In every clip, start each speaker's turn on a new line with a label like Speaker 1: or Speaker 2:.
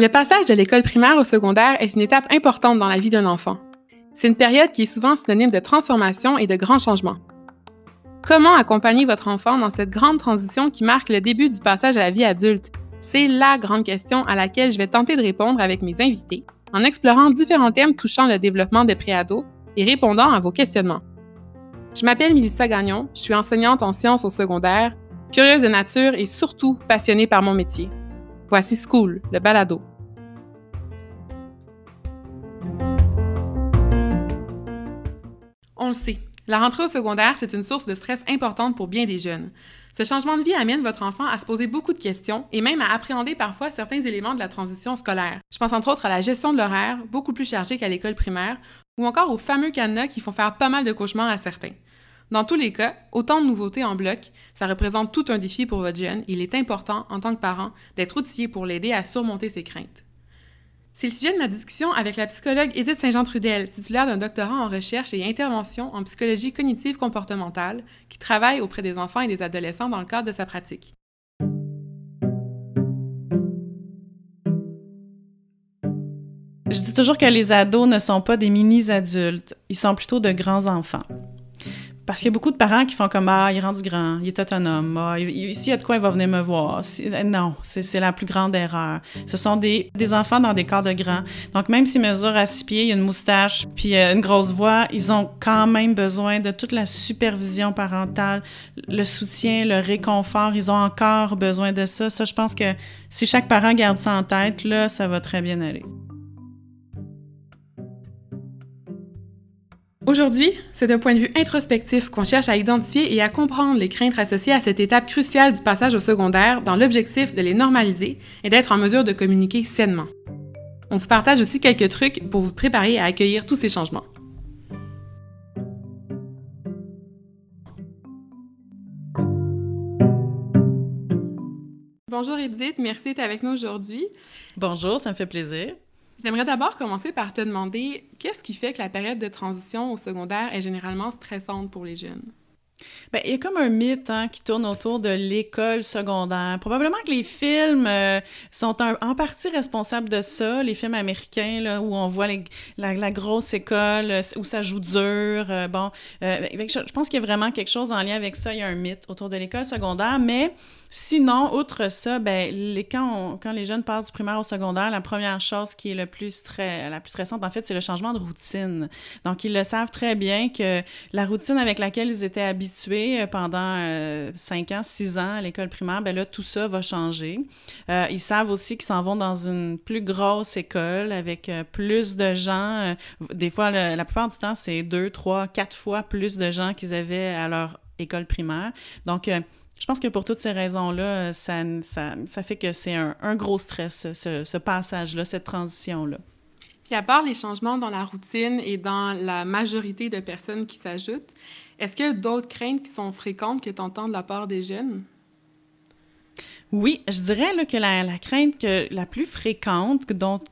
Speaker 1: Le passage de l'école primaire au secondaire est une étape importante dans la vie d'un enfant. C'est une période qui est souvent synonyme de transformation et de grands changements. Comment accompagner votre enfant dans cette grande transition qui marque le début du passage à la vie adulte? C'est la grande question à laquelle je vais tenter de répondre avec mes invités en explorant différents thèmes touchant le développement des préados et répondant à vos questionnements. Je m'appelle Melissa Gagnon, je suis enseignante en sciences au secondaire, curieuse de nature et surtout passionnée par mon métier. Voici School, le balado. On le sait, la rentrée au secondaire, c'est une source de stress importante pour bien des jeunes. Ce changement de vie amène votre enfant à se poser beaucoup de questions et même à appréhender parfois certains éléments de la transition scolaire. Je pense entre autres à la gestion de l'horaire, beaucoup plus chargée qu'à l'école primaire, ou encore aux fameux cadenas qui font faire pas mal de cauchemars à certains. Dans tous les cas, autant de nouveautés en bloc, ça représente tout un défi pour votre jeune il est important, en tant que parent, d'être outillé pour l'aider à surmonter ses craintes. C'est le sujet de ma discussion avec la psychologue Edith Saint-Jean-Trudel, titulaire d'un doctorat en recherche et intervention en psychologie cognitive comportementale, qui travaille auprès des enfants et des adolescents dans le cadre de sa pratique.
Speaker 2: Je dis toujours que les ados ne sont pas des mini-adultes, ils sont plutôt de grands enfants. Parce qu'il y a beaucoup de parents qui font comme Ah, il est rendu grand, il est autonome, ah, s'il y a de quoi, il va venir me voir. Euh, non, c'est la plus grande erreur. Ce sont des, enfants dans des corps de grands. Donc, même s'ils mesurent à six pieds, il y a une moustache, puis euh, une grosse voix, ils ont quand même besoin de toute la supervision parentale, le soutien, le réconfort. Ils ont encore besoin de ça. Ça, je pense que si chaque parent garde ça en tête, là, ça va très bien aller.
Speaker 1: Aujourd'hui, c'est d'un point de vue introspectif qu'on cherche à identifier et à comprendre les craintes associées à cette étape cruciale du passage au secondaire dans l'objectif de les normaliser et d'être en mesure de communiquer sainement. On vous partage aussi quelques trucs pour vous préparer à accueillir tous ces changements. Bonjour Edith, merci d'être avec nous aujourd'hui.
Speaker 2: Bonjour, ça me fait plaisir.
Speaker 1: J'aimerais d'abord commencer par te demander qu'est-ce qui fait que la période de transition au secondaire est généralement stressante pour les jeunes?
Speaker 2: Bien, il y a comme un mythe hein, qui tourne autour de l'école secondaire. Probablement que les films euh, sont en partie responsables de ça, les films américains où on voit la, grosse école, euh, où ça joue dur. Euh, bon, je pense qu'il y a vraiment quelque chose en lien avec ça. Il y a un mythe autour de l'école secondaire, mais Sinon, outre ça, ben, quand, les jeunes passent du primaire au secondaire, la première chose qui est la plus stressante, en fait, c'est le changement de routine. Donc, ils le savent très bien que la routine avec laquelle ils étaient habitués euh, pendant euh, 5 ans, 6 ans à l'école primaire, ben là, tout ça va changer. Euh, ils savent aussi qu'ils s'en vont dans une plus grosse école avec euh, plus de gens. des fois, la plupart du temps, c'est deux, trois, quatre fois plus de gens qu'ils avaient à leur école primaire. Donc, je pense que pour toutes ces raisons-là, ça, ça, fait que c'est un, gros stress, ce, ce passage-là, cette transition-là.
Speaker 1: Puis à part les changements dans la routine et dans la majorité de personnes qui s'ajoutent, est-ce qu'il y a d'autres craintes qui sont fréquentes que tu entends de la part des jeunes?
Speaker 2: Oui, je dirais là, que la, la, crainte que, la plus fréquente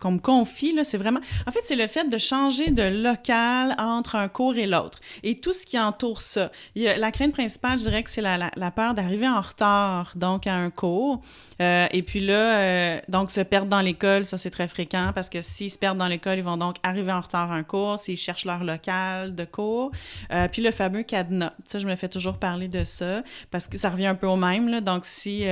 Speaker 2: qu'on me confie, c'est vraiment... En fait, c'est le fait de changer de local entre un cours et l'autre et tout ce qui entoure ça. Il y a, la crainte principale, je dirais que c'est la, la, peur d'arriver en retard, donc à un cours. Euh, et puis là, euh, donc se perdre dans l'école, ça c'est très fréquent parce que s'ils se perdent dans l'école, ils vont donc arriver en retard à un cours, s'ils cherchent leur local de cours. Euh, puis le fameux cadenas, ça je me fais toujours parler de ça parce que ça revient un peu au même. Là. Donc si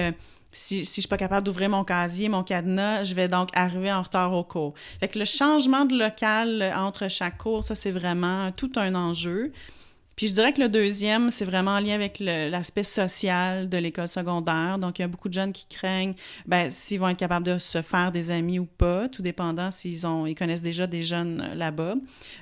Speaker 2: si, si je suis pas capable d'ouvrir mon casier, mon cadenas, je vais donc arriver en retard au cours. Fait le changement de local entre chaque cours, ça, c'est vraiment tout un enjeu. Puis je dirais que le deuxième, c'est vraiment en lien avec l'aspect social de l'école secondaire. Donc, il y a beaucoup de jeunes qui craignent ben, s'ils vont être capables de se faire des amis ou pas, tout dépendant s'ils ont ils connaissent déjà des jeunes euh, là-bas.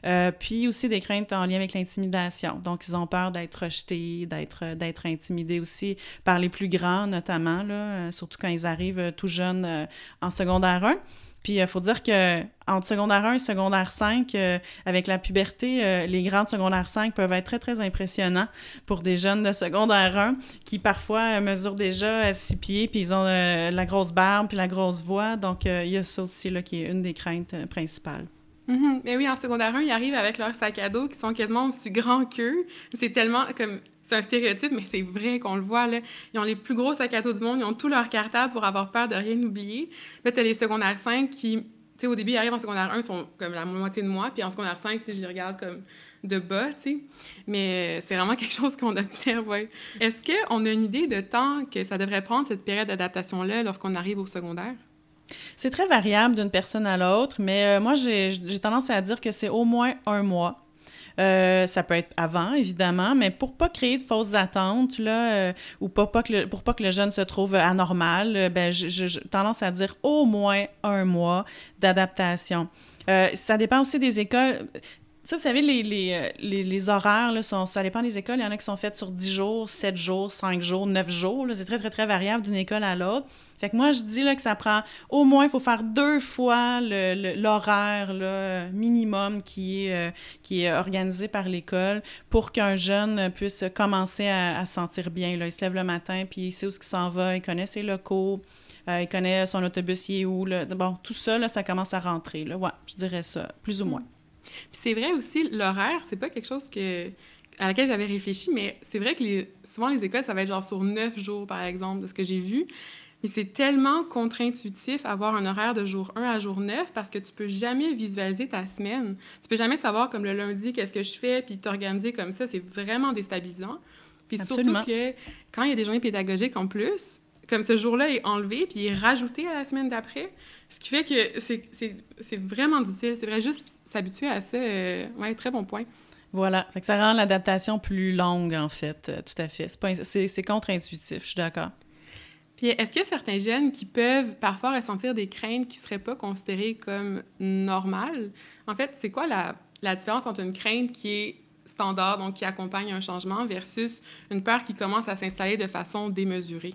Speaker 2: Euh, puis aussi des craintes en lien avec l'intimidation. Donc, ils ont peur d'être rejetés, d'être euh, d'être intimidés aussi par les plus grands, notamment, là, surtout quand ils arrivent tout jeunes en secondaire 1. Puis il faut dire que entre secondaire 1 et secondaire 5, euh, avec la puberté, euh, les grands de secondaire 5 peuvent être très, très impressionnants pour des jeunes de secondaire 1 qui parfois mesurent déjà 6 pieds, puis ils ont euh, la grosse barbe, puis la grosse voix. Donc, il y a ça aussi là, qui est une des craintes principales.
Speaker 1: Mm-hmm. Mais oui, en secondaire 1, ils arrivent avec leurs sacs à dos qui sont quasiment aussi grands qu'eux. C'est tellement comme c'est un stéréotype, mais c'est vrai qu'on le voit, là. Ils ont les plus gros sacs à dos du monde, ils ont tous leurs cartables pour avoir peur de rien oublier. Là, t'as les secondaires 5 qui, tu sais, au début, ils arrivent en secondaire 1, ils sont comme la moitié de moi, puis en secondaire 5, tu sais, je les regarde comme de bas, tu sais. Mais c'est vraiment quelque chose qu'on observe. Est-ce qu'on a une idée de temps que ça devrait prendre, cette période d'adaptation-là, lorsqu'on arrive au secondaire?
Speaker 2: C'est très variable d'une personne à l'autre, mais euh, moi, j'ai tendance à dire que c'est au moins un mois. Euh, ça peut être avant, évidemment, mais pour pas créer de fausses attentes, là, euh, ou pas, pas que le, pour pas que le jeune se trouve anormal, ben, j'ai tendance à dire au moins un mois d'adaptation. ça dépend aussi des écoles vous savez, les, euh, horaires, ça dépend des écoles. Il y en a qui sont faites sur 10 jours, 7 jours, 5 jours, 9 jours. C'est très, très, très variable d'une école à l'autre. Moi, je dis là, que ça prend au moins, il faut faire deux fois l'horaire minimum qui est, euh, qui est organisé par l'école pour qu'un jeune puisse commencer à, se sentir bien. Là. Il se lève le matin, puis il sait où il s'en va, il connaît ses locaux, euh, il connaît son autobus, il est où. Là. Bon, tout ça, là, ça commence à rentrer. Là. Ouais, je dirais ça, plus ou moins.
Speaker 1: Puis c'est vrai aussi, l'horaire, c'est pas quelque chose à laquelle j'avais réfléchi, mais c'est vrai que souvent les écoles, ça va être genre sur neuf jours, par exemple, de ce que j'ai vu. Mais c'est tellement contre-intuitif avoir un horaire de jour 1 à jour 9 parce que tu peux jamais visualiser ta semaine. Tu peux jamais savoir, comme le lundi, qu'est-ce que je fais, puis t'organiser comme ça. C'est vraiment déstabilisant. Puis surtout que quand il y a des journées pédagogiques en plus, comme ce jour-là est enlevé, puis il est rajouté à la semaine d'après, ce qui fait que c'est vraiment difficile. C'est vrai, juste s'habituer à ça. Euh, ouais, très bon point.
Speaker 2: Voilà. Fait que ça rend l'adaptation plus longue, en fait. Euh, tout à fait. C'est contre-intuitif, je suis d'accord.
Speaker 1: Puis est-ce qu'il y a certains jeunes qui peuvent parfois ressentir des craintes qui ne seraient pas considérées comme normales? En fait, c'est quoi la, différence entre une crainte qui est standard, donc qui accompagne un changement, versus une peur qui commence à s'installer de façon démesurée?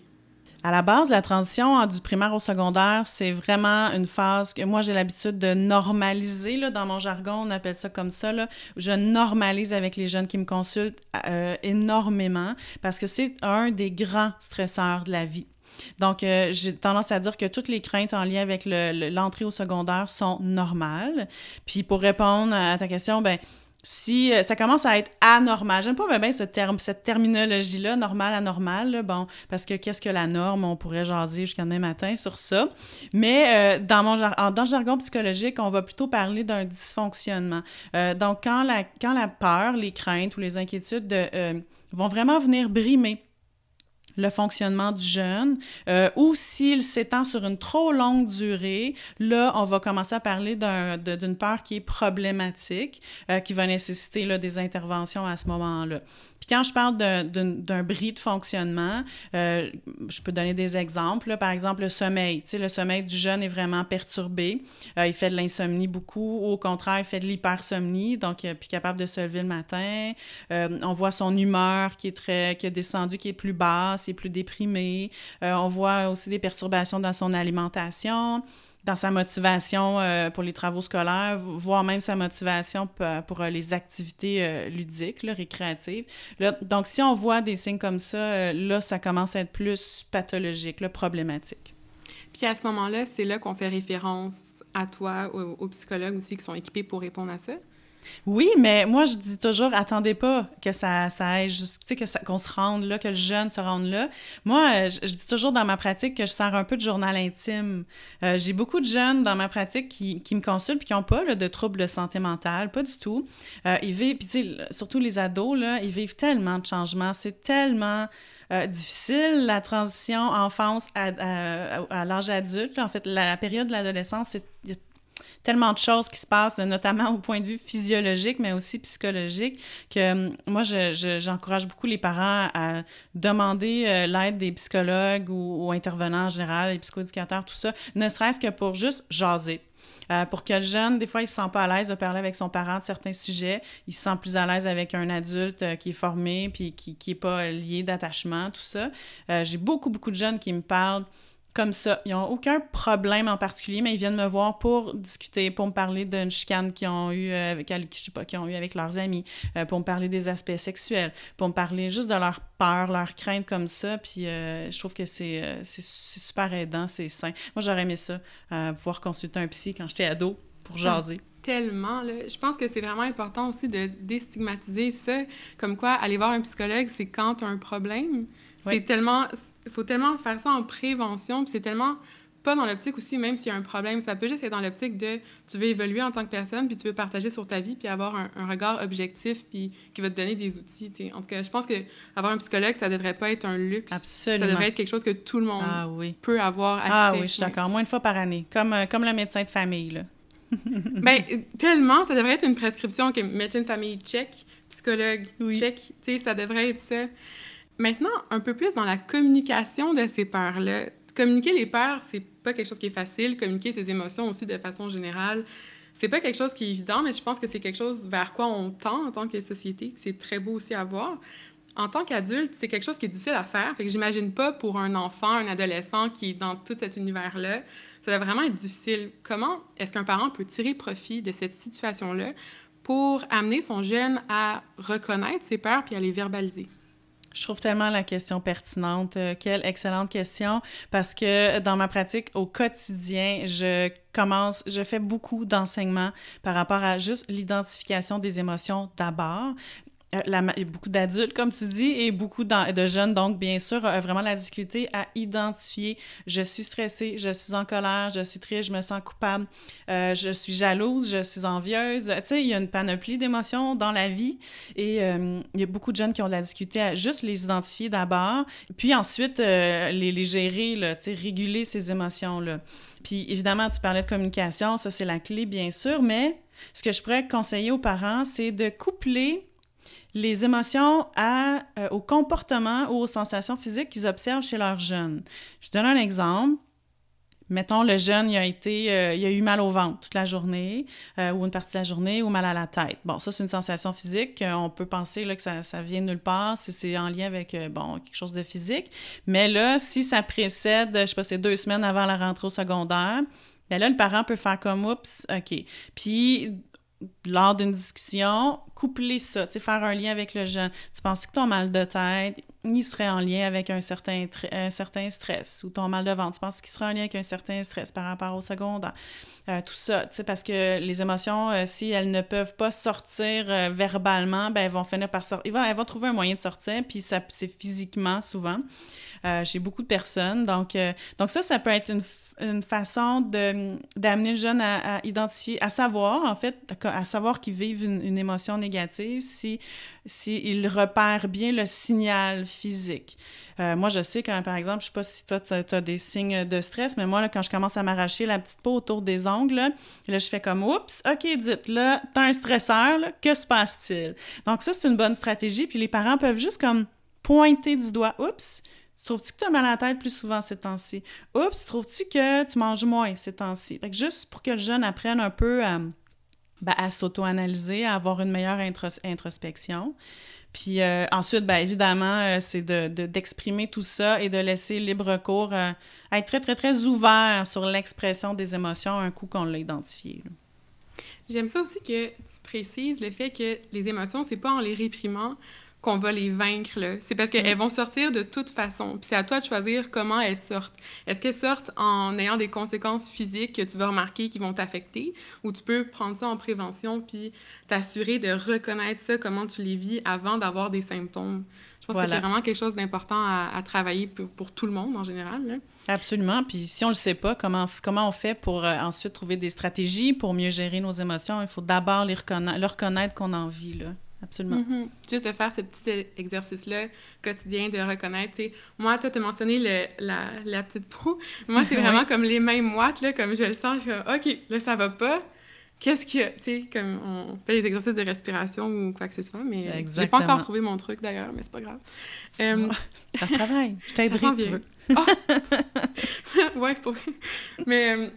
Speaker 2: À la base, la transition du primaire au secondaire, c'est vraiment une phase que moi j'ai l'habitude de normaliser. Là, dans mon jargon, on appelle ça comme ça. Là. Je normalise avec les jeunes qui me consultent euh, énormément parce que c'est un des grands stresseurs de la vie. Donc, euh, j'ai tendance à dire que toutes les craintes en lien avec l'entrée au secondaire sont normales. Puis, pour répondre à ta question, ben si euh, ça commence à être anormal, j'aime pas bien ce terme, cette terminologie-là, normal, anormal, bon, parce que qu'est-ce que la norme, on pourrait jaser jusqu'à demain matin sur ça. Mais euh, dans, mon, le jargon psychologique, on va plutôt parler d'un dysfonctionnement. Donc, quand la peur, les craintes ou les inquiétudes vont vraiment venir brimer le fonctionnement du jeune, euh, ou s'il s'étend sur une trop longue durée, là, on va commencer à parler d'une peur qui est problématique, euh, qui va nécessiter des interventions à ce moment-là. Puis quand je parle d'un bris de fonctionnement, euh, je peux donner des exemples. Par exemple, le sommeil. Tu sais, le sommeil du jeune est vraiment perturbé. Euh, il fait de l'insomnie beaucoup, ou au contraire, il fait de l'hypersomnie, donc il n'est plus capable de se lever le matin. Euh, on voit son humeur qui est très, qui a descendu, qui est plus basse, il est plus déprimé. on voit aussi des perturbations dans son alimentation sa motivation euh, pour les travaux scolaires, voire même sa motivation pour, euh, les activités euh, ludiques, récréatives. donc, si on voit des signes comme ça, là, ça commence à être plus pathologique, problématique.
Speaker 1: Puis à ce moment-là, c'est là qu'on fait référence à toi, aux psychologues aussi qui sont équipés pour répondre à ça?
Speaker 2: Oui, mais moi, je dis toujours, attendez pas que ça, ça aille, qu'on se rende là, que le jeune se rende là. Moi, euh, je, dis toujours dans ma pratique que je sers un peu de journal intime. Euh, j'ai beaucoup de jeunes dans ma pratique qui, me consultent et qui n'ont pas de troubles de santé mentale, pas du tout. Euh, ils vivent, puis surtout les ados, là, ils vivent tellement de changements, c'est tellement... difficile, la transition enfance à, à, l'âge adulte. En fait, la, période de l'adolescence, c'est tellement de choses qui se passent, notamment au point de vue physiologique, mais aussi psychologique, que hum, moi, j'encourage beaucoup les parents à demander euh, l'aide des psychologues ou, intervenants en général, les psychoéducateurs, tout ça, ne serait-ce que pour juste jaser. Euh, pour que le jeune, des fois, il se sent pas à l'aise de parler avec son parent de certains sujets. Il se sent plus à l'aise avec un adulte euh, qui est formé puis qui n'est pas lié d'attachement, tout ça. J'ai beaucoup, beaucoup de jeunes qui me parlent comme ça. Ils n'ont aucun problème en particulier, mais ils viennent me voir pour discuter, pour me parler d'une chicane qu'ils ont eu euh, avec, je sais pas, qu'ils ont eu avec leurs amis, euh, pour me parler des aspects sexuels, pour me parler juste de leur peur, leur crainte comme ça. Puis euh, je trouve que c'est super aidant, c'est sain. Moi, j'aurais aimé ça, pouvoir consulter un psy quand j'étais ado pour ah. jaser.
Speaker 1: tellement. Là. Je pense que c'est vraiment important aussi de déstigmatiser ça. Comme quoi, aller voir un psychologue, c'est quand tu as un problème. C'est tellement... Il faut tellement faire ça en prévention, puis c'est tellement pas dans l'optique aussi, même s'il y a un problème, ça peut juste être dans l'optique de tu veux évoluer en tant que personne, puis tu veux partager sur ta vie, puis avoir un, regard objectif, puis qui va te donner des outils. En tout cas, je pense que avoir un psychologue, ça devrait pas être un luxe.
Speaker 2: Absolument.
Speaker 1: Ça devrait être quelque chose que tout le monde
Speaker 2: ah, oui.
Speaker 1: peut avoir accès.
Speaker 2: Ah oui, je suis d'accord. Moins une fois par année, comme, euh, comme le médecin de famille. Là.
Speaker 1: ben, tellement, ça devrait être une prescription que médecin de famille, check, psychologue, check. Tu sais, ça devrait être ça. Maintenant, un peu plus dans la communication de ces peurs-là communiquer les peurs, c'est pas quelque chose qui est facile. Communiquer ses émotions aussi de façon générale, c'est pas quelque chose qui est évident, mais je pense que c'est quelque chose vers quoi on tend en tant que société, que c'est très beau aussi à voir. En tant qu'adulte, c'est quelque chose qui est difficile à faire. Fait que j'imagine pas pour un enfant, un adolescent qui est dans tout cet univers-là, ça doit vraiment être difficile. Comment est-ce qu'un parent peut tirer profit de cette situation-là pour amener son jeune à reconnaître ses peurs puis à les verbaliser?
Speaker 2: Je trouve tellement la question pertinente. Euh, quelle excellente question. Parce que dans ma pratique au quotidien, je commence, je fais beaucoup d'enseignements par rapport à juste l'identification des émotions d'abord, la, beaucoup d'adultes, comme tu dis, et beaucoup de jeunes, donc bien sûr, ont vraiment la difficulté à identifier je suis stressée, je suis en colère, je suis triste, je me sens coupable, euh, je suis jalouse, je suis envieuse. Tu sais, il y a une panoplie d'émotions dans la vie et euh, il y a beaucoup de jeunes qui ont de la difficulté à juste les identifier d'abord, puis ensuite les, les gérer, là, tu sais, réguler ces émotions-là. Puis évidemment, tu parlais de communication, ça c'est la clé, bien sûr, mais ce que je pourrais conseiller aux parents, c'est de coupler les émotions euh, au comportement ou aux sensations physiques qu'ils observent chez leurs jeunes. Je donne un exemple. Mettons, le jeune, il a, été, euh, eu mal au ventre toute la journée, euh, ou une partie de la journée, ou mal à la tête. Bon, ça, c'est une sensation physique. On peut penser là, que ça, ça vient de nulle part, si c'est en lien avec, bon, quelque chose de physique. Mais là, si ça précède, je sais pas, c'est deux semaines avant la rentrée au secondaire, bien là, le parent peut faire comme, oups, OK. Puis, lors d'une discussion, coupler ça, tu sais, faire un lien avec le jeune. Tu penses que ton mal de tête, il serait en lien avec un certain, un certain stress ou ton mal de ventre, tu penses qu'il serait en lien avec un certain stress par rapport au secondaire? Euh, tout ça, tu sais, parce que les émotions, euh, si elles ne peuvent pas sortir euh, verbalement, ben elles vont finir par sortir. Elles vont, trouver un moyen de sortir, puis c'est physiquement souvent. J'ai beaucoup de personnes. Donc, donc ça, ça peut être une une façon d'amener le jeune à, identifier, à savoir, en fait, à savoir qu'ils vivent une, émotion négative si, si il repère bien le signal physique. Euh, moi, je sais que, par exemple, je sais pas si toi, tu as, des signes de stress, mais moi, là, quand je commence à m'arracher la petite peau autour des ongles, là, je fais comme « Oups, OK, dites, là, as un stresseur, que se passe-t-il? » Donc ça, c'est une bonne stratégie, puis les parents peuvent juste comme pointer du doigt « Oups, Trouves-tu que tu as mal à la tête plus souvent ces temps-ci? Oups, trouves-tu que tu manges moins ces temps-ci? Fait que juste pour que le jeune apprenne un peu à, ben, à s'auto-analyser, à avoir une meilleure introspection. Puis euh, ensuite, bien évidemment, euh, c'est d'exprimer de, tout ça et de laisser libre cours, euh, à être très, très, très ouvert sur l'expression des émotions un coup qu'on l'a identifié.
Speaker 1: J'aime ça aussi que tu précises le fait que les émotions, c'est pas en les réprimant qu'on va les vaincre. Là. C'est parce qu'elles mm. vont sortir de toute façon. Puis c'est à toi de choisir comment elles sortent. Est-ce qu'elles sortent en ayant des conséquences physiques que tu vas remarquer qui vont t'affecter ou tu peux prendre ça en prévention puis t'assurer de reconnaître ça, comment tu les vis avant d'avoir des symptômes? Je pense que c'est vraiment quelque chose d'important à, travailler pour, tout le monde en général. Là.
Speaker 2: Absolument. Puis si on ne le sait pas, comment, comment on fait pour euh, ensuite trouver des stratégies pour mieux gérer nos émotions? Il faut d'abord les reconnaître, reconnaître qu'on en vit. Là absolument. Mm-hmm.
Speaker 1: Juste de faire ce petit exercice-là quotidien, de reconnaître. Moi, toi, tu as mentionné le, la, la, petite peau. Moi, c'est vraiment comme les mains moites, là, comme je le sens. Je suis OK, là, ça va pas. Qu'est-ce que. Tu sais, comme on fait les exercices de respiration ou quoi que ce soit, mais euh, j'ai pas encore trouvé mon truc d'ailleurs, mais c'est pas grave.
Speaker 2: Euh, ça se travaille. Je t'aiderai si tu veux.
Speaker 1: Oh! ouais, pour Mais.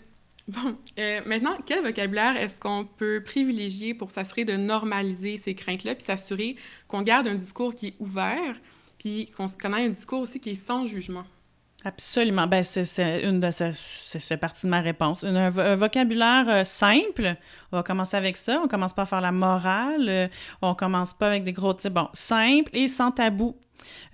Speaker 1: Bon, euh, maintenant, quel vocabulaire est-ce qu'on peut privilégier pour s'assurer de normaliser ces craintes-là, puis s'assurer qu'on garde un discours qui est ouvert, puis qu'on ait un discours aussi qui est sans jugement?
Speaker 2: Absolument. Ben, c'est une de ça, fait partie de ma réponse. Un, vocabulaire euh, simple. On va commencer avec ça. On commence pas à faire la morale. Euh, on commence pas avec des gros types. Bon, simple et sans tabou.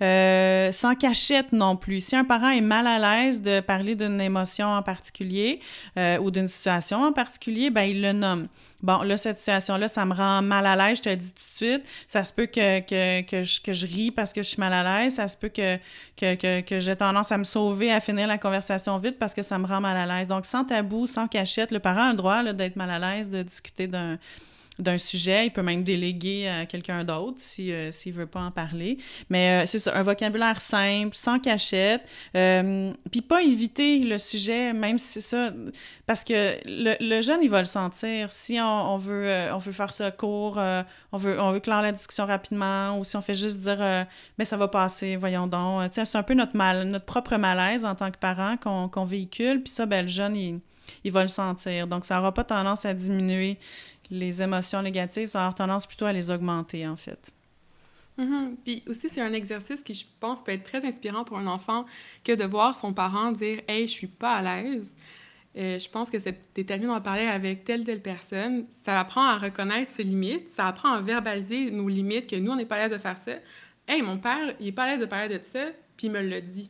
Speaker 2: Euh, sans cachette non plus. Si un parent est mal à l'aise de parler d'une émotion en particulier euh, ou d'une situation en particulier, ben il le nomme. Bon, là, cette situation-là, ça me rend mal à l'aise, je te le dis tout de suite. Ça se peut que, je, que ris parce que je suis mal à l'aise. Ça se peut que, que, que j'ai tendance à me sauver, à finir la conversation vite parce que ça me rend mal à l'aise. Donc, sans tabou, sans cachette, le parent a le droit d'être mal à l'aise, de discuter d'un d'un sujet. Il peut même déléguer à quelqu'un d'autre euh, s'il ne veut pas en parler. Mais euh, c'est ça, un vocabulaire simple, sans cachette. Euh, puis pas éviter le sujet, même si c'est ça, parce que le, jeune, il va le sentir. Si on, veut, on veut faire ça court, on, veut, on veut clore la discussion rapidement, ou si on fait juste dire mais ça va passer, voyons donc. c'est un peu notre, mal, notre propre malaise en tant que parent qu'on, véhicule. Puis ça, ben, le jeune, il, il va le sentir. Donc, ça n'aura pas tendance à diminuer les émotions négatives, ça a tendance plutôt à les augmenter, en fait.
Speaker 1: Mm-hmm. Puis aussi, c'est un exercice qui, je pense, peut être très inspirant pour un enfant que de voir son parent dire Hey, je suis pas à l'aise. Euh, je pense que c'est déterminé d'en parler avec telle telle personne. Ça apprend à reconnaître ses limites, ça apprend à verbaliser nos limites, que nous, on n'est pas à l'aise de faire ça. Hey, mon père, il est pas à l'aise de parler de ça, puis il me l'a dit.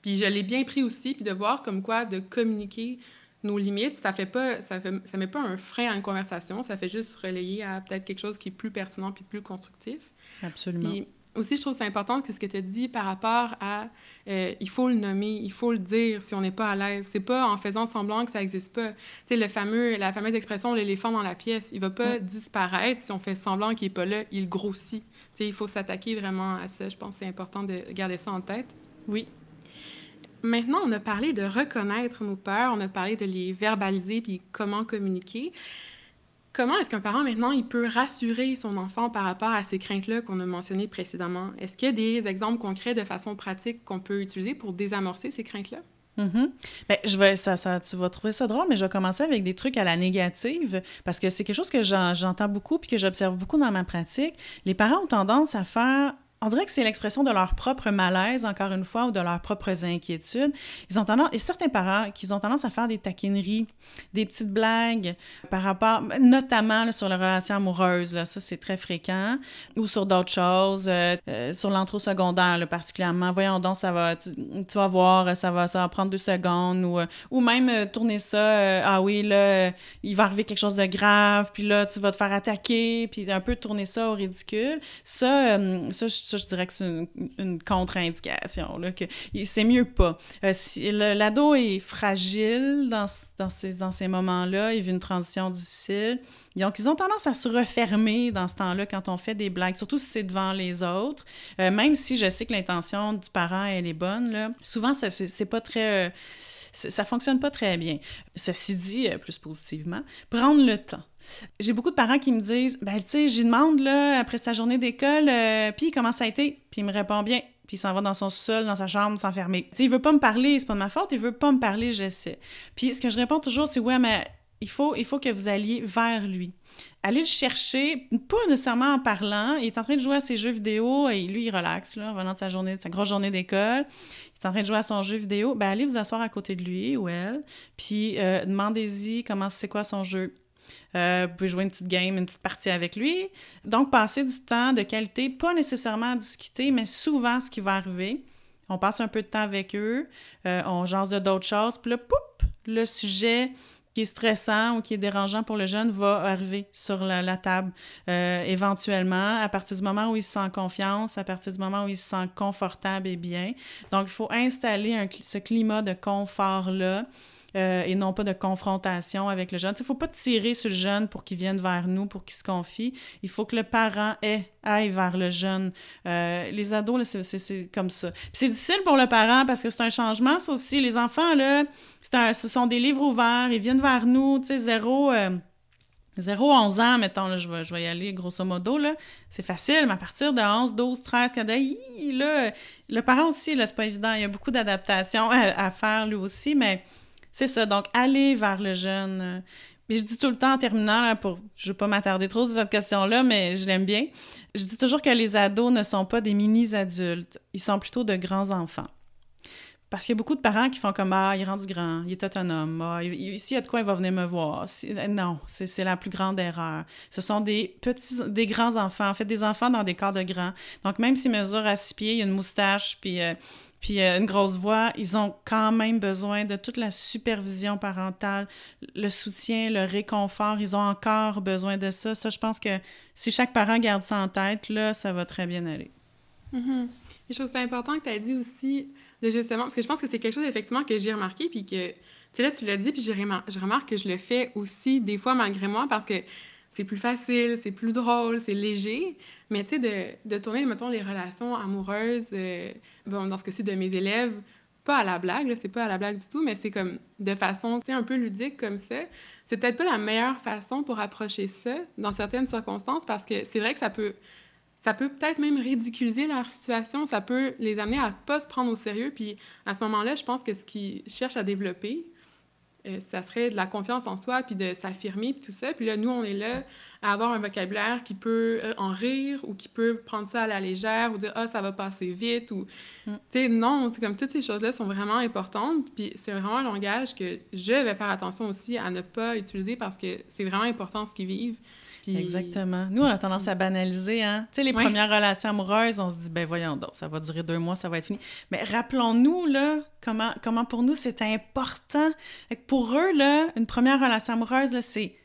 Speaker 1: Puis je l'ai bien pris aussi, puis de voir comme quoi de communiquer nos limites, ça fait pas, ça fait, ça met pas un frein à une conversation, ça fait juste relayer à peut-être quelque chose qui est plus pertinent puis plus constructif.
Speaker 2: Absolument.
Speaker 1: Puis aussi, je trouve c'est important que ce que tu as dit par rapport à euh, il faut le nommer, il faut le dire si on n'est pas à l'aise. C'est pas en faisant semblant que ça n'existe pas. Tu sais, le fameux, la fameuse expression l'éléphant dans la pièce, il va pas disparaître si on fait semblant qu'il est pas là, il grossit. Tu sais, il faut s'attaquer vraiment à ça. Je pense que c'est important de garder ça en tête.
Speaker 2: Oui,
Speaker 1: Maintenant, on a parlé de reconnaître nos peurs, on a parlé de les verbaliser puis comment communiquer. Comment est-ce qu'un parent, maintenant, il peut rassurer son enfant par rapport à ces craintes-là qu'on a mentionnées précédemment? Est-ce qu'il y a des exemples concrets de façon pratique qu'on peut utiliser pour désamorcer ces craintes-là?
Speaker 2: Mm ben, je vais, ça, ça, tu vas trouver ça drôle, mais je vais commencer avec des trucs à la négative parce que c'est quelque chose que j'entends beaucoup puis que j'observe beaucoup dans ma pratique. Les parents ont tendance à faire on dirait que c'est l'expression de leur propre malaise, encore une fois, ou de leurs propres inquiétudes. Ils ont tendance, et certains parents qui ont tendance à faire des taquineries, des petites blagues par rapport, notamment sur les relations amoureuses, là, ça c'est très fréquent, ou sur d'autres choses, euh, euh, sur l'intro secondaire particulièrement. Voyons donc, ça va, tu, vas voir, ça va, ça va prendre deux secondes, ou, euh, ou même tourner ça, ah oui, là, il va arriver quelque chose de grave, puis là, tu vas te faire attaquer, puis un peu tourner ça au ridicule. Ça, ça je je dirais que c'est une, contre-indication, que c'est mieux pas. Euh, si l'ado est fragile dans, dans ces, dans ces moments-là, il vit une transition difficile, donc ils ont tendance à se refermer dans ce temps-là quand on fait des blagues, surtout si c'est devant les autres. Euh, même si je sais que l'intention du parent, elle est bonne, là, souvent, c'est pas très... Euh, ça fonctionne pas très bien. Ceci dit, plus positivement, prendre le temps. J'ai beaucoup de parents qui me disent ben tu sais, j'y demande là après sa journée d'école euh, puis comment ça a été? Puis il me répond bien, puis il s'en va dans son sol, dans sa chambre, s'enfermer. Tu sais, il veut pas me parler, c'est pas de ma faute, il veut pas me parler, je sais. Puis ce que je réponds toujours c'est ouais mais il faut, que vous alliez vers lui. Allez le chercher, pas nécessairement en parlant. Il est en train de jouer à ses jeux vidéo et lui, il relaxe, là, en venant de sa journée, de sa grosse journée d'école. Il est en train de jouer à son jeu vidéo. Ben, allez vous asseoir à côté de lui ou elle, puis euh, demandez-y comment c'est quoi son jeu. Euh, vous pouvez jouer une petite game, une petite partie avec lui. Donc, passer du temps de qualité, pas nécessairement à discuter, mais souvent, ce qui va arriver, on passe un peu de temps avec eux, euh, on jase de d'autres choses, puis là, poup, le sujet qui est stressant ou qui est dérangeant pour le jeune va arriver sur la, table euh, éventuellement à partir du moment où il se sent confiance, à partir du moment où il se sent confortable et bien. Donc, il faut installer ce climat de confort-là euh, et non pas de confrontation avec le jeune. Il ne faut pas tirer sur le jeune pour qu'il vienne vers nous, pour qu'il se confie. Il faut que le parent aille vers le jeune. Euh, les ados, c'est comme ça. c'est difficile pour le parent parce que c'est un changement, ça aussi. Les enfants, là, un, ce sont des livres ouverts, ils viennent vers nous, tu sais, zéro... 0 euh, 11 ans, mettons, là, je, vais, je vais y aller grosso modo, là, c'est facile, mais à partir de 11, 12, 13, 14, là, le parent aussi, là, c'est pas évident, il y a beaucoup d'adaptations à, faire lui aussi, mais c'est ça. Donc, aller vers le jeune. Mais je dis tout le temps en terminant, pour, je ne veux pas m'attarder trop sur cette question-là, mais je l'aime bien. Je dis toujours que les ados ne sont pas des mini-adultes. Ils sont plutôt de grands enfants. parce qu'il y a beaucoup de parents qui font comme Ah, il est rendu grand, il est autonome, ah, s'il y a de quoi, il va venir me voir. Euh, non, c'est la plus grande erreur. Ce sont des petits, des grands enfants, en fait, des enfants dans des corps de grands. Donc, même s'ils mesurent à six pieds, il a une moustache, puis, euh, puis euh, une grosse voix, ils ont quand même besoin de toute la supervision parentale, le soutien, le réconfort. Ils ont encore besoin de ça. Ça, je pense que si chaque parent garde ça en tête, là, ça va très bien aller.
Speaker 1: Je trouve c'est important que tu as dit aussi de justement, parce que je pense que c'est quelque chose effectivement que j'ai remarqué, puis que, tu sais, là, tu l'as dit, puis je, remarque que je le fais aussi des fois malgré moi, parce que c'est plus facile, c'est plus drôle, c'est léger. Mais tu sais, de, de, tourner, mettons, les relations amoureuses, euh, bon, dans ce cas-ci de mes élèves, pas à la blague, c'est pas à la blague du tout, mais c'est comme de façon, tu sais, un peu ludique comme ça. C'est peut-être pas la meilleure façon pour approcher ça dans certaines circonstances parce que c'est vrai que ça peut ça peut peut-être même ridiculiser leur situation, ça peut les amener à pas se prendre au sérieux. Puis à ce moment-là, je pense que ce qu'ils cherchent à développer, ça serait de la confiance en soi, puis de s'affirmer, puis tout ça. Puis là, nous, on est là à avoir un vocabulaire qui peut euh, en rire ou qui peut prendre ça à la légère ou dire « Ah, ça va passer vite » ou... Mm. Tu sais, non, c'est comme toutes ces choses-là sont vraiment importantes. Puis c'est vraiment un langage que je vais faire attention aussi à ne pas utiliser parce que c'est vraiment important ce qu'ils vivent.
Speaker 2: Exactement. Nous, on a tendance à banaliser, hein. Tu sais, les premières relations amoureuses, on se dit, ben voyons donc, ça va durer deux mois, ça va être fini. Mais rappelons-nous, là, comment, comment pour nous, c'est important. Pour eux, là, une première relation amoureuse, c'est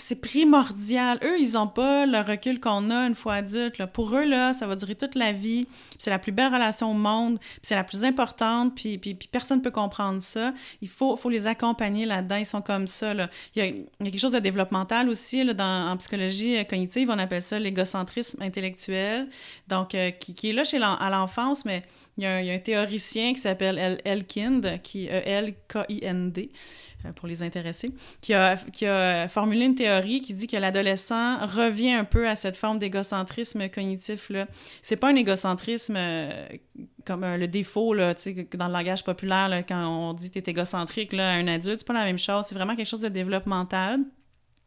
Speaker 2: c'est primordial. Eux, ils n'ont pas le recul qu'on a une fois adulte. Pour eux, là, ça va durer toute la vie. C'est la plus belle relation au monde. C'est la plus importante. Puis, puis, personne ne peut comprendre ça. Il faut, faut les accompagner là-dedans. Ils sont comme ça. Là. Il, y a, quelque chose de développemental aussi. Là, en psychologie cognitive, on appelle ça l'égocentrisme intellectuel. Donc, euh, qui, est là chez à l'enfance, mais il y, a un, théoricien qui s'appelle Elkind, qui E-L-K-I-N-D, euh, pour les intéressés, qui a, qui a formulé une théorie qui dit que l'adolescent revient un peu à cette forme d'égocentrisme cognitif-là. C'est pas un égocentrisme euh, comme le défaut, là, dans le langage populaire, quand on dit tu es égocentrique là, à un adulte, c'est pas la même chose. C'est vraiment quelque chose de développemental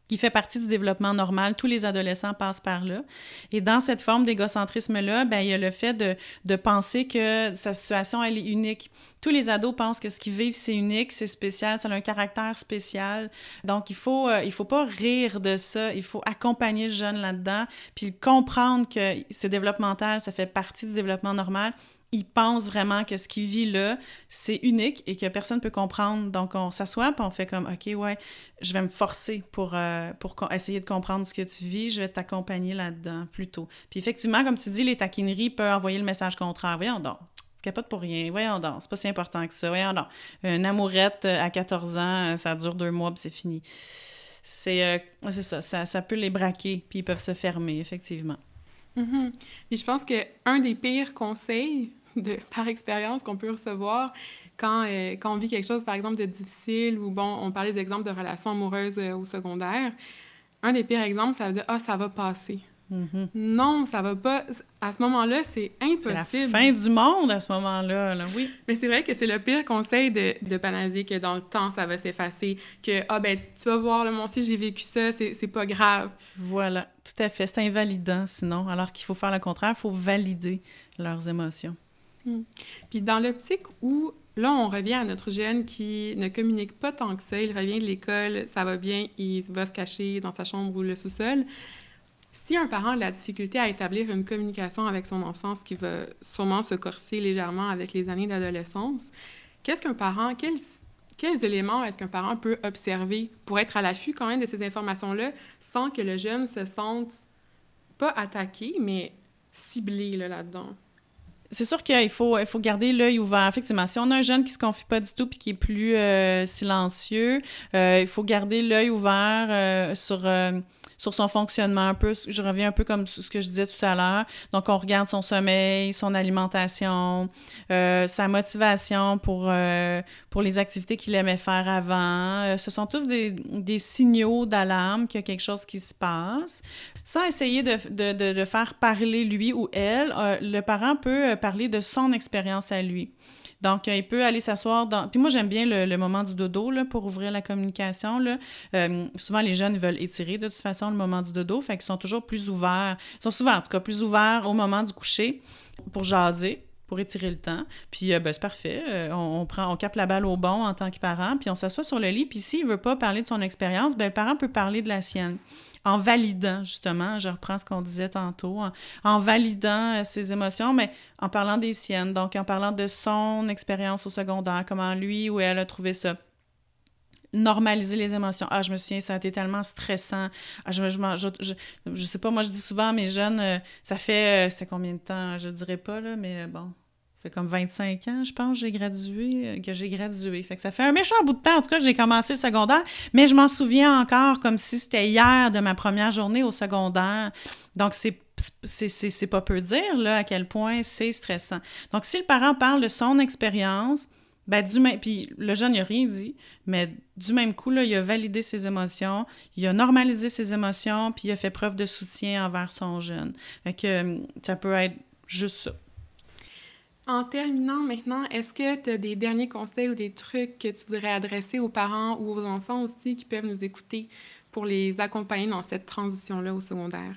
Speaker 2: qui fait partie du développement normal. Tous les adolescents passent par là. Et dans cette forme d'égocentrisme-là, ben, il y a le fait de, de, penser que sa situation, elle est unique. Tous les ados pensent que ce qu'ils vivent, c'est unique, c'est spécial, ça a un caractère spécial. Donc, il faut, euh, faut pas rire de ça, il faut accompagner le jeune là-dedans, puis comprendre que c'est développemental, ça fait partie du développement normal, il pense vraiment que ce qu'il vit là, c'est unique et que personne ne peut comprendre. Donc, on s'assoit et on fait comme, OK, ouais, je vais me forcer pour, euh, pour essayer de comprendre ce que tu vis, je vais t'accompagner là-dedans plutôt. Puis effectivement, comme tu dis, les taquineries peuvent envoyer le message contraire. Voyons donc, tu capotes pour rien. Voyons donc, c'est pas si important que ça. Voyons donc, une amourette à 14 ans, ça dure deux mois puis c'est fini. C'est euh, ça, ça, ça peut les braquer puis ils peuvent se fermer, effectivement.
Speaker 1: Mm Puis je pense que un des pires conseils de, par expérience qu'on peut recevoir quand, euh, quand on vit quelque chose, par exemple, de difficile ou, bon, on parlait d'exemples de relations amoureuses euh, au secondaire. Un des pires exemples, ça veut dire « Ah, ça va passer mm-hmm. Non, ça va pas. À ce moment-là, c'est impossible.
Speaker 2: C'est la fin du monde à ce moment-là, oui.
Speaker 1: Mais c'est vrai que c'est le pire conseil de, de Panasier, que dans le temps, ça va s'effacer, que, ah ben, tu vas voir, là, moi aussi, j'ai vécu ça, c'est pas grave.
Speaker 2: Voilà, tout à fait. C'est invalidant, sinon. Alors qu'il faut faire le contraire, il faut valider leurs émotions.
Speaker 1: Hmm. Puis dans l'optique où, là, on revient à notre jeune qui ne communique pas tant que ça, il revient de l'école, ça va bien, il va se cacher dans sa chambre ou le sous-sol. Si un parent a la difficulté à établir une communication avec son enfant, ce qui va sûrement se corser légèrement avec les années d'adolescence, qu'est-ce qu'un parent, quels, quels éléments est-ce qu'un parent peut observer pour être à l'affût quand même de ces informations-là sans que le jeune se sente pas attaqué, mais ciblé là-dedans?
Speaker 2: C'est sûr qu'il faut, il faut garder l'œil ouvert. Effectivement, si on a un jeune qui se confie pas du tout puis qui est plus euh, silencieux, euh, il faut garder l'œil ouvert euh, sur sur son fonctionnement un peu. Je reviens un peu comme ce que je disais tout à l'heure. Donc, on regarde son sommeil, son alimentation, sa motivation pour, pour les activités qu'il aimait faire avant. ce sont tous des, des signaux d'alarme qu'il y a quelque chose qui se passe sans essayer de, de, de, faire parler lui ou elle, le parent peut euh, parler de son expérience à lui. Donc, euh, il peut aller s'asseoir dans... Puis moi, j'aime bien le, moment du dodo pour ouvrir la communication. Là. souvent, les jeunes veulent étirer de toute façon le moment du dodo, fait qu'ils sont toujours plus ouverts. Ils sont souvent, en tout cas, plus ouverts au moment du coucher pour jaser, pour étirer le temps. Puis, euh, ben, c'est parfait. Euh, on, prend, on capte la balle au bon en tant que parent, puis on s'assoit sur le lit. Puis, s'il veut pas parler de son expérience, ben, le parent peut parler de la sienne en validant, justement, je reprends ce qu'on disait tantôt, en, validant euh, ses émotions, mais en parlant des siennes, donc en parlant de son expérience au secondaire, comment lui ou elle a trouvé ça normaliser les émotions. Ah, je me souviens, ça a été tellement stressant. Ah, je, je, je, sais pas, moi, je dis souvent à mes jeunes, euh, ça fait, euh, c'est combien de temps, je dirais pas, là, mais bon, fait comme 25 ans, je pense, j'ai gradué, euh, que j'ai gradué. Fait que ça fait un méchant bout de temps. En tout cas, j'ai commencé le secondaire, mais je m'en souviens encore comme si c'était hier de ma première journée au secondaire. Donc, c'est c'est pas peu dire là, à quel point c'est stressant. Donc, si le parent parle de son expérience, ben, du même, puis le jeune, n'a rien dit, mais du même coup, là, il a validé ses émotions, il a normalisé ses émotions, puis il a fait preuve de soutien envers son jeune. Fait que euh, ça peut être juste ça.
Speaker 1: En terminant maintenant, est-ce que tu as des derniers conseils ou des trucs que tu voudrais adresser aux parents ou aux enfants aussi qui peuvent nous écouter pour les accompagner dans cette transition-là au secondaire?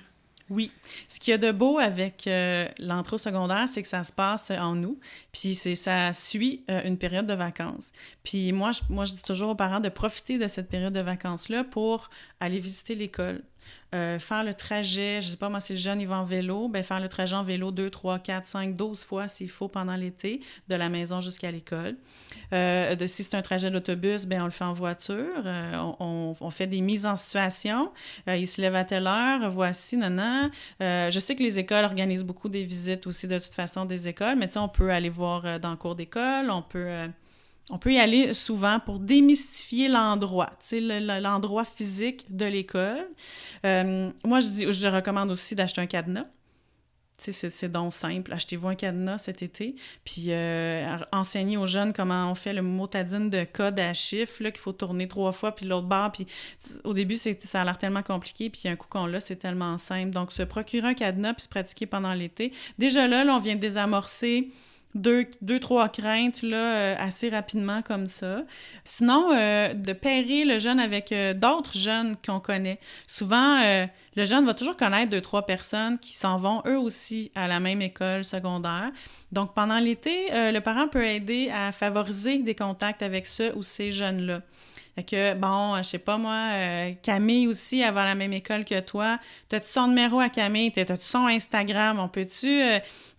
Speaker 2: Oui. Ce qu'il y a de beau avec euh, l'entrée au secondaire, c'est que ça se passe en nous, puis ça suit euh, une période de vacances. Puis moi je, moi, je dis toujours aux parents de profiter de cette période de vacances-là pour aller visiter l'école. Euh, faire le trajet, je sais pas moi, si le jeune il va en vélo, ben faire le trajet en vélo 2, 3, 4, 5, 12 fois s'il faut pendant l'été, de la maison jusqu'à l'école. Euh, si c'est un trajet d'autobus, ben on le fait en voiture. Euh, on, on, fait des mises en situation. il se lève à telle heure, voici, nana. je sais que les écoles organisent beaucoup des visites aussi de toute façon des écoles, mais tu sais, on peut aller voir dans le cours d'école, on peut on peut y aller souvent pour démystifier l'endroit, l'endroit physique de l'école. Euh, moi, je, recommande aussi d'acheter un cadenas. C'est donc simple. Achetez-vous un cadenas cet été, puis euh, enseignez aux jeunes comment on fait le motadine de code à chiffres, qu'il faut tourner trois fois, puis l'autre barre. Puis au début, ça a l'air tellement compliqué, puis un coup qu'on l'a, c'est tellement simple. Donc, se procurer un cadenas, puis se pratiquer pendant l'été. Déjà là, là, on vient de désamorcer deux, deux, trois craintes là, euh, assez rapidement comme ça. Sinon, euh, de pairer le jeune avec euh, d'autres jeunes qu'on connaît. Souvent, le jeune va toujours connaître deux, trois personnes qui s'en vont eux aussi à la même école secondaire. Donc, pendant l'été, le parent peut aider à favoriser des contacts avec ceux ou ces jeunes-là. Fait que, bon, je sais pas moi, Camille aussi, avant la même école que toi. T'as-tu son numéro à Camille? T'as-tu son Instagram? On peut-tu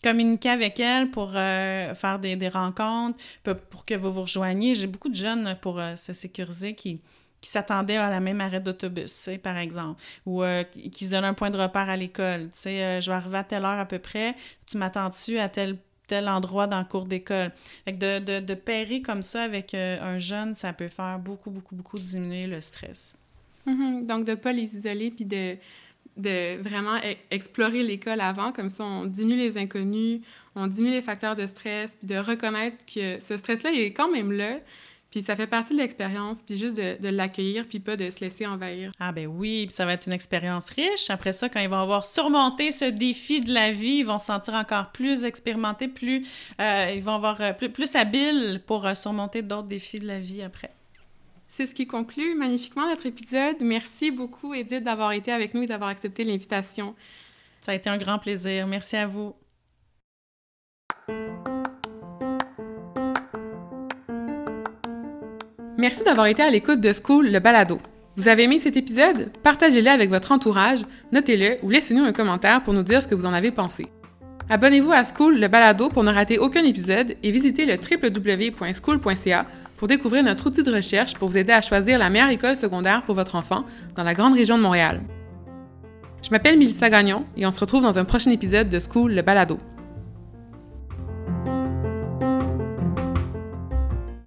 Speaker 2: communiquer avec elle pour euh, faire des, rencontres, pour, que vous vous rejoigniez? J'ai beaucoup de jeunes pour euh, se sécuriser qui, qui s'attendaient à la même arrêt d'autobus, par exemple, ou euh, qui se donnent un point de repère à l'école. Tu sais, je vais arriver à telle heure à peu près, tu m'attends-tu à tel tel endroit dans le cours d'école? Fait de, de, de pairer comme ça avec un jeune, ça peut faire beaucoup, beaucoup, beaucoup diminuer le stress.
Speaker 1: Mm-hmm. Donc, de ne pas les isoler, puis de de vraiment e-, explorer l'école avant, comme ça on diminue les inconnus, on diminue les facteurs de stress, puis de reconnaître que ce stress-là il est quand même là, puis ça fait partie de l'expérience, puis juste de, de l'accueillir, puis pas de se laisser envahir.
Speaker 2: Ah ben oui, puis ça va être une expérience riche. Après ça, quand ils vont avoir surmonté ce défi de la vie, ils vont se sentir encore plus expérimentés, plus, euh, ils vont avoir euh, plus, plus habiles pour euh, surmonter d'autres défis de la vie après.
Speaker 1: C'est ce qui conclut magnifiquement notre épisode. Merci beaucoup, Edith, d'avoir été avec nous et d'avoir accepté l'invitation.
Speaker 2: Ça a été un grand plaisir. Merci à vous.
Speaker 1: Merci d'avoir été à l'écoute de School le balado. Vous avez aimé cet épisode? Partagez-le avec votre entourage, notez-le ou laissez-nous un commentaire pour nous dire ce que vous en avez pensé. Abonnez-vous à School le balado pour ne rater aucun épisode et visitez le www.school.ca pour découvrir notre outil de recherche pour vous aider à choisir la meilleure école secondaire pour votre enfant dans la grande région de Montréal. Je m'appelle Mélissa Gagnon et on se retrouve dans un prochain épisode de School le balado.